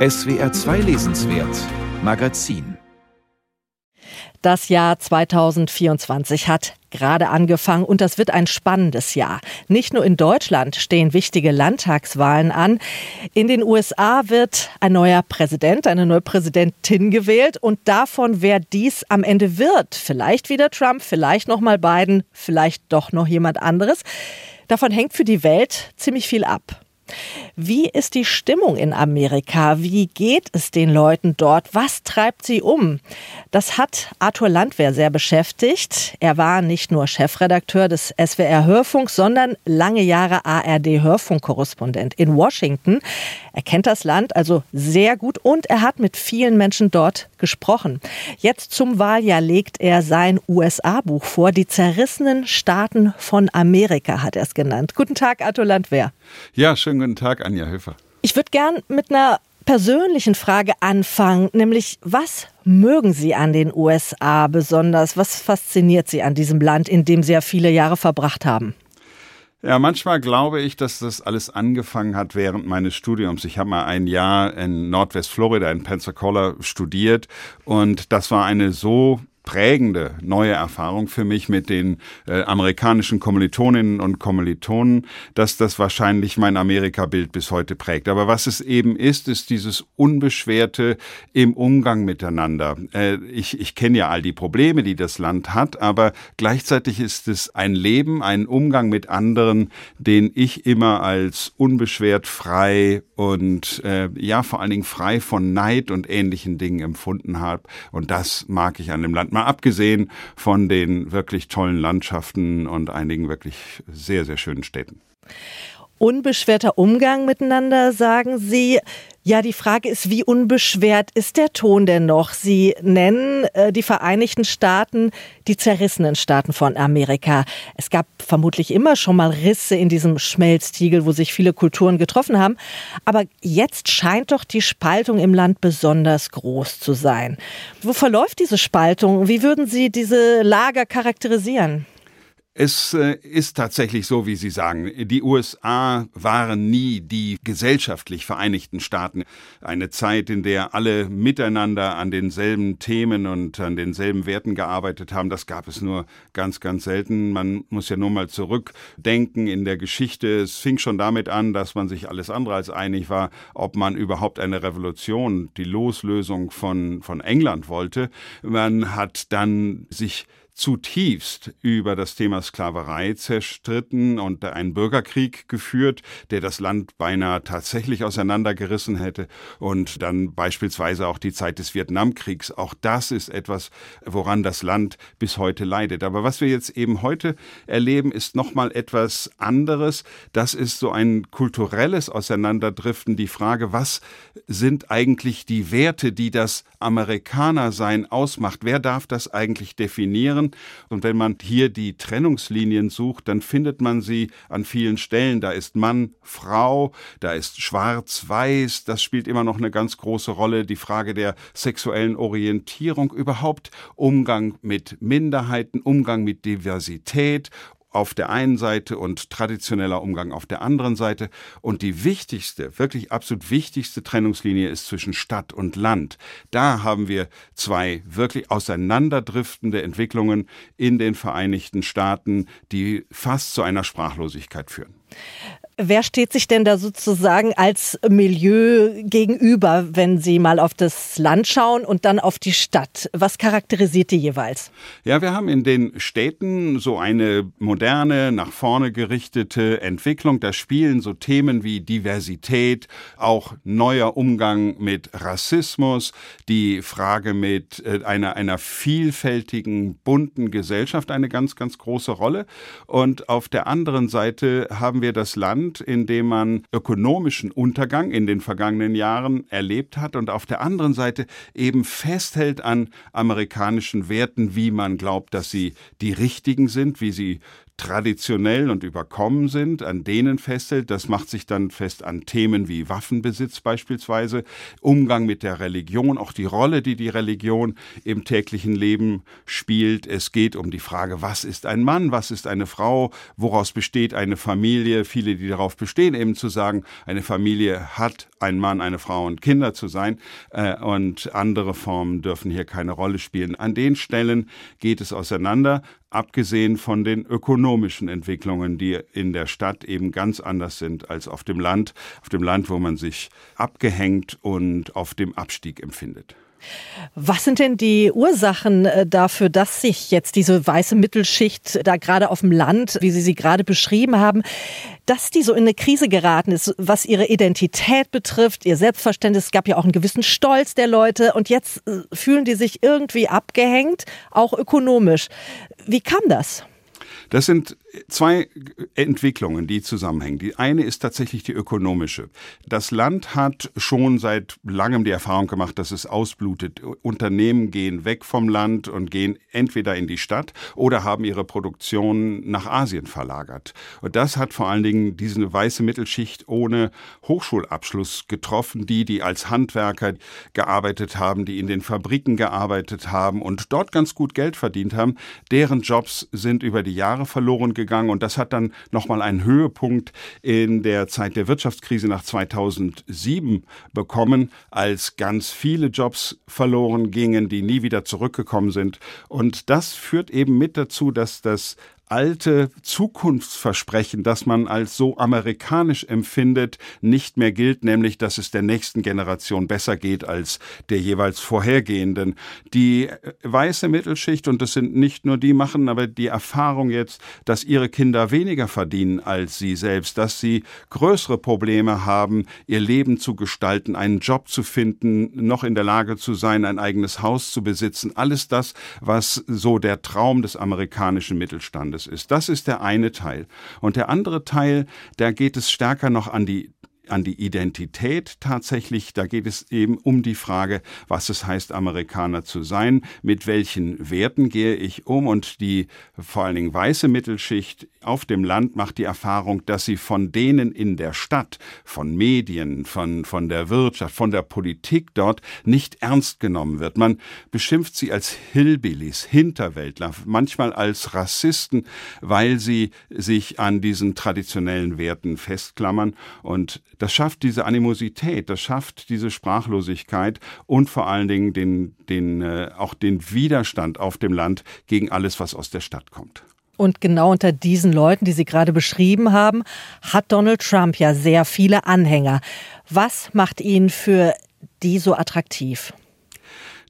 SWR 2 Lesenswert Magazin das Jahr 2024 hat gerade angefangen und das wird ein spannendes Jahr. Nicht nur in Deutschland stehen wichtige Landtagswahlen an. In den USA wird ein neuer Präsident, eine neue Präsidentin gewählt und davon, wer dies am Ende wird, vielleicht wieder Trump, vielleicht noch mal Biden, vielleicht doch noch jemand anderes, davon hängt für die Welt ziemlich viel ab. Wie ist die Stimmung in Amerika? Wie geht es den Leuten dort? Was treibt sie um? Das hat Arthur Landwehr sehr beschäftigt. Er war nicht nur Chefredakteur des SWR Hörfunks, sondern lange Jahre ARD Hörfunkkorrespondent in Washington. Er kennt das Land also sehr gut und er hat mit vielen Menschen dort gesprochen. Jetzt zum Wahljahr legt er sein USA-Buch vor. Die zerrissenen Staaten von Amerika hat er es genannt. Guten Tag, Arthur Landwehr. Ja, schönen guten Tag, Anja Höfer. Ich würde gern mit einer persönlichen Frage anfangen, nämlich was mögen Sie an den USA besonders? Was fasziniert Sie an diesem Land, in dem Sie ja viele Jahre verbracht haben? Ja, manchmal glaube ich, dass das alles angefangen hat während meines Studiums. Ich habe mal ein Jahr in Nordwestflorida in Pensacola studiert und das war eine so prägende neue Erfahrung für mich mit den äh, amerikanischen Kommilitoninnen und Kommilitonen, dass das wahrscheinlich mein Amerika-Bild bis heute prägt. Aber was es eben ist, ist dieses Unbeschwerte im Umgang miteinander. Äh, ich ich kenne ja all die Probleme, die das Land hat, aber gleichzeitig ist es ein Leben, ein Umgang mit anderen, den ich immer als unbeschwert frei und äh, ja vor allen Dingen frei von Neid und ähnlichen Dingen empfunden habe. Und das mag ich an dem Land Mal abgesehen von den wirklich tollen Landschaften und einigen wirklich sehr, sehr schönen Städten. Unbeschwerter Umgang miteinander, sagen Sie. Ja, die Frage ist, wie unbeschwert ist der Ton denn noch? Sie nennen äh, die Vereinigten Staaten die zerrissenen Staaten von Amerika. Es gab vermutlich immer schon mal Risse in diesem Schmelztiegel, wo sich viele Kulturen getroffen haben. Aber jetzt scheint doch die Spaltung im Land besonders groß zu sein. Wo verläuft diese Spaltung? Wie würden Sie diese Lager charakterisieren? Es äh, ist tatsächlich so, wie Sie sagen. Die USA waren nie die gesellschaftlich Vereinigten Staaten. Eine Zeit, in der alle miteinander an denselben Themen und an denselben Werten gearbeitet haben, das gab es nur ganz, ganz selten. Man muss ja nur mal zurückdenken in der Geschichte. Es fing schon damit an, dass man sich alles andere als einig war, ob man überhaupt eine Revolution, die Loslösung von, von England wollte. Man hat dann sich zutiefst über das Thema Sklaverei zerstritten und einen Bürgerkrieg geführt, der das Land beinahe tatsächlich auseinandergerissen hätte und dann beispielsweise auch die Zeit des Vietnamkriegs. Auch das ist etwas, woran das Land bis heute leidet. Aber was wir jetzt eben heute erleben, ist nochmal etwas anderes. Das ist so ein kulturelles Auseinanderdriften, die Frage, was sind eigentlich die Werte, die das Amerikanersein ausmacht? Wer darf das eigentlich definieren? Und wenn man hier die Trennungslinien sucht, dann findet man sie an vielen Stellen. Da ist Mann, Frau, da ist Schwarz-Weiß. Das spielt immer noch eine ganz große Rolle. Die Frage der sexuellen Orientierung, überhaupt Umgang mit Minderheiten, Umgang mit Diversität auf der einen Seite und traditioneller Umgang auf der anderen Seite. Und die wichtigste, wirklich absolut wichtigste Trennungslinie ist zwischen Stadt und Land. Da haben wir zwei wirklich auseinanderdriftende Entwicklungen in den Vereinigten Staaten, die fast zu einer Sprachlosigkeit führen. Wer steht sich denn da sozusagen als Milieu gegenüber, wenn Sie mal auf das Land schauen und dann auf die Stadt? Was charakterisiert die jeweils? Ja, wir haben in den Städten so eine moderne, nach vorne gerichtete Entwicklung. Da spielen so Themen wie Diversität, auch neuer Umgang mit Rassismus, die Frage mit äh, einer, einer vielfältigen, bunten Gesellschaft eine ganz, ganz große Rolle. Und auf der anderen Seite haben wir das Land, Land, in dem man ökonomischen Untergang in den vergangenen Jahren erlebt hat und auf der anderen Seite eben festhält an amerikanischen Werten, wie man glaubt, dass sie die richtigen sind, wie sie traditionell und überkommen sind, an denen festhält. Das macht sich dann fest an Themen wie Waffenbesitz beispielsweise, Umgang mit der Religion, auch die Rolle, die die Religion im täglichen Leben spielt. Es geht um die Frage, was ist ein Mann, was ist eine Frau, woraus besteht eine Familie. Viele, die darauf bestehen, eben zu sagen, eine Familie hat ein Mann, eine Frau und Kinder zu sein äh, und andere Formen dürfen hier keine Rolle spielen. An den Stellen geht es auseinander abgesehen von den ökonomischen Entwicklungen, die in der Stadt eben ganz anders sind als auf dem Land, auf dem Land, wo man sich abgehängt und auf dem Abstieg empfindet. Was sind denn die Ursachen äh, dafür, dass sich jetzt diese weiße Mittelschicht da gerade auf dem Land, wie Sie sie gerade beschrieben haben, dass die so in eine Krise geraten ist, was ihre Identität betrifft, ihr Selbstverständnis? Es gab ja auch einen gewissen Stolz der Leute und jetzt äh, fühlen die sich irgendwie abgehängt, auch ökonomisch. Wie kam das? Das sind zwei Entwicklungen, die zusammenhängen. Die eine ist tatsächlich die ökonomische. Das Land hat schon seit langem die Erfahrung gemacht, dass es ausblutet. Unternehmen gehen weg vom Land und gehen entweder in die Stadt oder haben ihre Produktion nach Asien verlagert. Und das hat vor allen Dingen diese weiße Mittelschicht ohne Hochschulabschluss getroffen, die, die als Handwerker gearbeitet haben, die in den Fabriken gearbeitet haben und dort ganz gut Geld verdient haben. Deren Jobs sind über die Jahre verloren gegangen und das hat dann nochmal einen Höhepunkt in der Zeit der Wirtschaftskrise nach 2007 bekommen, als ganz viele Jobs verloren gingen, die nie wieder zurückgekommen sind. Und das führt eben mit dazu, dass das alte Zukunftsversprechen, das man als so amerikanisch empfindet, nicht mehr gilt, nämlich dass es der nächsten Generation besser geht als der jeweils vorhergehenden. Die weiße Mittelschicht, und das sind nicht nur die, machen aber die Erfahrung jetzt, dass ihre Kinder weniger verdienen als sie selbst, dass sie größere Probleme haben, ihr Leben zu gestalten, einen Job zu finden, noch in der Lage zu sein, ein eigenes Haus zu besitzen. Alles das, was so der Traum des amerikanischen Mittelstandes Gottes ist. Das ist der eine Teil. Und der andere Teil, da geht es stärker noch an die an die Identität tatsächlich. Da geht es eben um die Frage, was es heißt, Amerikaner zu sein, mit welchen Werten gehe ich um und die vor allen Dingen weiße Mittelschicht auf dem Land macht die Erfahrung, dass sie von denen in der Stadt, von Medien, von, von der Wirtschaft, von der Politik dort nicht ernst genommen wird. Man beschimpft sie als Hillbillies, Hinterwäldler, manchmal als Rassisten, weil sie sich an diesen traditionellen Werten festklammern und das schafft diese Animosität, das schafft diese Sprachlosigkeit und vor allen Dingen den, den, äh, auch den Widerstand auf dem Land gegen alles, was aus der Stadt kommt. Und genau unter diesen Leuten, die Sie gerade beschrieben haben, hat Donald Trump ja sehr viele Anhänger. Was macht ihn für die so attraktiv?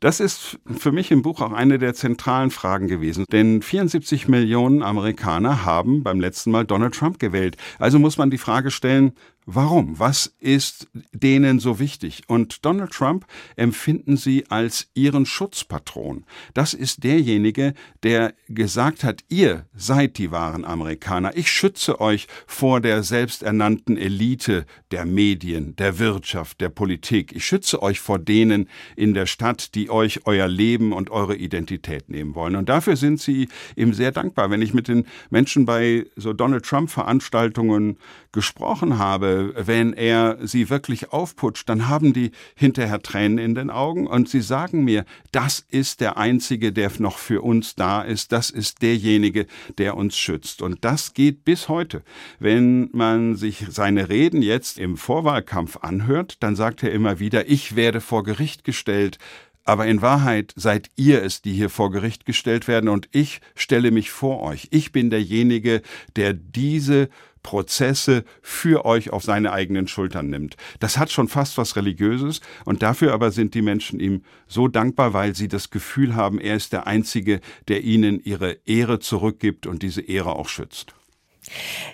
Das ist für mich im Buch auch eine der zentralen Fragen gewesen. Denn 74 Millionen Amerikaner haben beim letzten Mal Donald Trump gewählt. Also muss man die Frage stellen, Warum? Was ist denen so wichtig? Und Donald Trump empfinden sie als ihren Schutzpatron. Das ist derjenige, der gesagt hat, ihr seid die wahren Amerikaner. Ich schütze euch vor der selbsternannten Elite der Medien, der Wirtschaft, der Politik. Ich schütze euch vor denen in der Stadt, die euch euer Leben und eure Identität nehmen wollen. Und dafür sind sie ihm sehr dankbar. Wenn ich mit den Menschen bei so Donald Trump Veranstaltungen gesprochen habe, wenn er sie wirklich aufputscht, dann haben die hinterher Tränen in den Augen und sie sagen mir, das ist der Einzige, der noch für uns da ist, das ist derjenige, der uns schützt. Und das geht bis heute. Wenn man sich seine Reden jetzt im Vorwahlkampf anhört, dann sagt er immer wieder, ich werde vor Gericht gestellt, aber in Wahrheit seid ihr es, die hier vor Gericht gestellt werden und ich stelle mich vor euch. Ich bin derjenige, der diese Prozesse für euch auf seine eigenen Schultern nimmt. Das hat schon fast was Religiöses und dafür aber sind die Menschen ihm so dankbar, weil sie das Gefühl haben, er ist der Einzige, der ihnen ihre Ehre zurückgibt und diese Ehre auch schützt.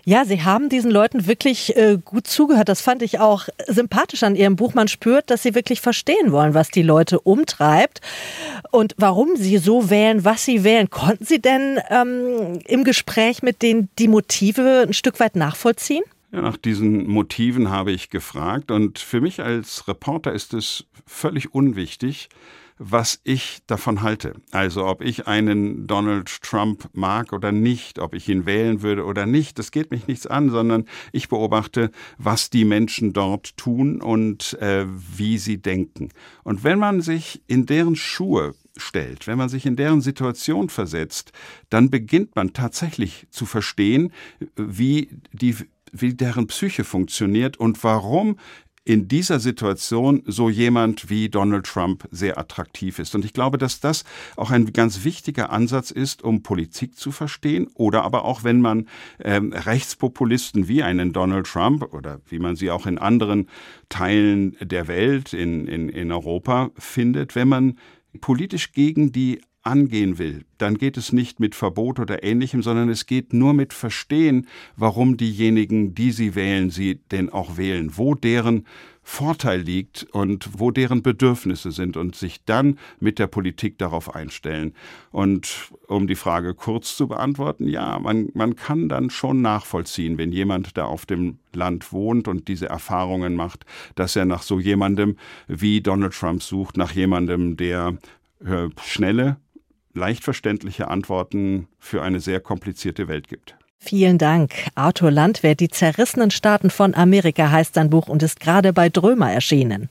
Ja, Sie haben diesen Leuten wirklich äh, gut zugehört. Das fand ich auch sympathisch an Ihrem Buch. Man spürt, dass Sie wirklich verstehen wollen, was die Leute umtreibt und warum sie so wählen, was sie wählen. Konnten Sie denn ähm, im Gespräch mit denen die Motive ein Stück weit nachvollziehen? Nach diesen Motiven habe ich gefragt und für mich als Reporter ist es völlig unwichtig, was ich davon halte. Also ob ich einen Donald Trump mag oder nicht, ob ich ihn wählen würde oder nicht, das geht mich nichts an, sondern ich beobachte, was die Menschen dort tun und äh, wie sie denken. Und wenn man sich in deren Schuhe stellt, wenn man sich in deren Situation versetzt, dann beginnt man tatsächlich zu verstehen, wie die wie deren Psyche funktioniert und warum in dieser Situation so jemand wie Donald Trump sehr attraktiv ist. Und ich glaube, dass das auch ein ganz wichtiger Ansatz ist, um Politik zu verstehen oder aber auch, wenn man ähm, Rechtspopulisten wie einen Donald Trump oder wie man sie auch in anderen Teilen der Welt, in, in, in Europa findet, wenn man politisch gegen die angehen will, dann geht es nicht mit Verbot oder ähnlichem, sondern es geht nur mit Verstehen, warum diejenigen, die sie wählen, sie denn auch wählen, wo deren Vorteil liegt und wo deren Bedürfnisse sind und sich dann mit der Politik darauf einstellen. Und um die Frage kurz zu beantworten, ja, man, man kann dann schon nachvollziehen, wenn jemand da auf dem Land wohnt und diese Erfahrungen macht, dass er nach so jemandem wie Donald Trump sucht, nach jemandem, der äh, schnelle, leicht verständliche Antworten für eine sehr komplizierte Welt gibt. Vielen Dank. Arthur Landwehr, Die zerrissenen Staaten von Amerika heißt sein Buch und ist gerade bei Drömer erschienen.